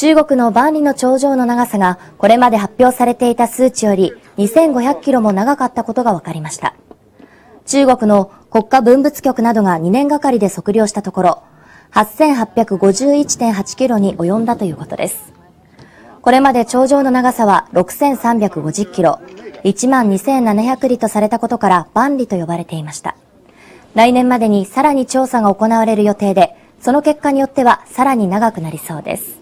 中国の万里の長城の長さがこれまで発表されていた数値より2500キロも長かったことが分かりました。中国の国家文物局などが2年がかりで測量したところ、8851.8キロに及んだということです。これまで頂上の長さは6350キロ、12700里とされたことから万里と呼ばれていました。来年までにさらに調査が行われる予定で、その結果によってはさらに長くなりそうです。